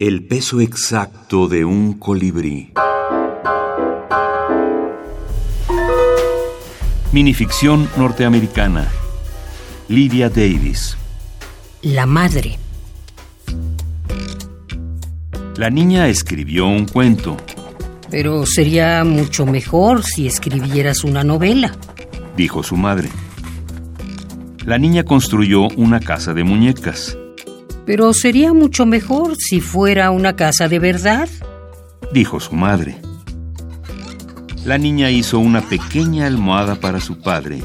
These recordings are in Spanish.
El peso exacto de un colibrí. Minificción norteamericana. Lydia Davis. La madre. La niña escribió un cuento. Pero sería mucho mejor si escribieras una novela, dijo su madre. La niña construyó una casa de muñecas. Pero sería mucho mejor si fuera una casa de verdad, dijo su madre. La niña hizo una pequeña almohada para su padre.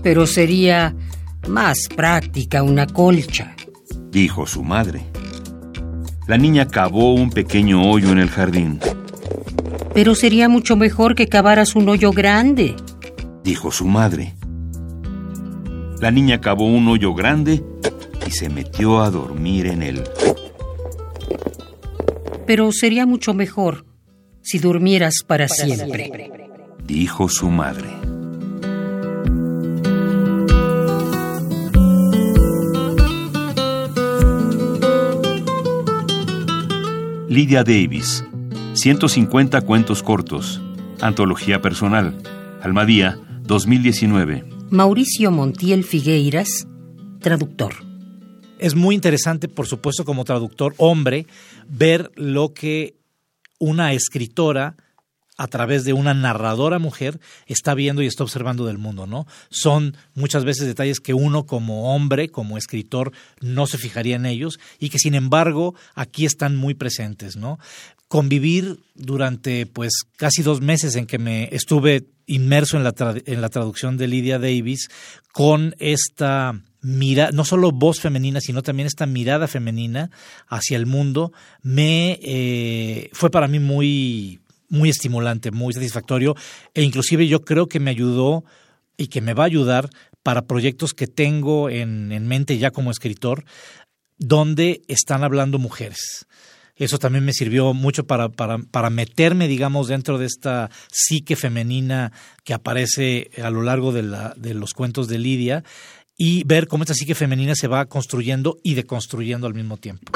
Pero sería más práctica una colcha, dijo su madre. La niña cavó un pequeño hoyo en el jardín. Pero sería mucho mejor que cavaras un hoyo grande, dijo su madre. La niña cavó un hoyo grande y se metió a dormir en él. Pero sería mucho mejor si durmieras para, siempre, dijo su madre. Lydia Davis, 150 cuentos cortos, Antología Personal, Almadía, 2019. Mauricio Montiel Figueiras, traductor es muy interesante, por supuesto, como traductor hombre, ver lo que una escritora a través de una narradora mujer está viendo y está observando del mundo, ¿no? Son muchas veces detalles que uno como hombre, como escritor, no se fijaría en ellos y que sin embargo aquí están muy presentes, ¿no? Convivir durante pues casi dos meses en que me estuve inmerso en la, en la traducción de Lydia Davis con esta mira, no solo voz femenina, sino también esta mirada femenina hacia el mundo, me eh, fue para mí muy, muy estimulante, muy satisfactorio, e inclusive yo creo que me ayudó y que me va a ayudar para proyectos que tengo en, en mente ya como escritor, donde están hablando mujeres. Eso también me sirvió mucho para, para, para, meterme, digamos, dentro de esta psique femenina que aparece a lo largo de, la, de los cuentos de Lidia y ver cómo esta psique femenina se va construyendo y deconstruyendo al mismo tiempo.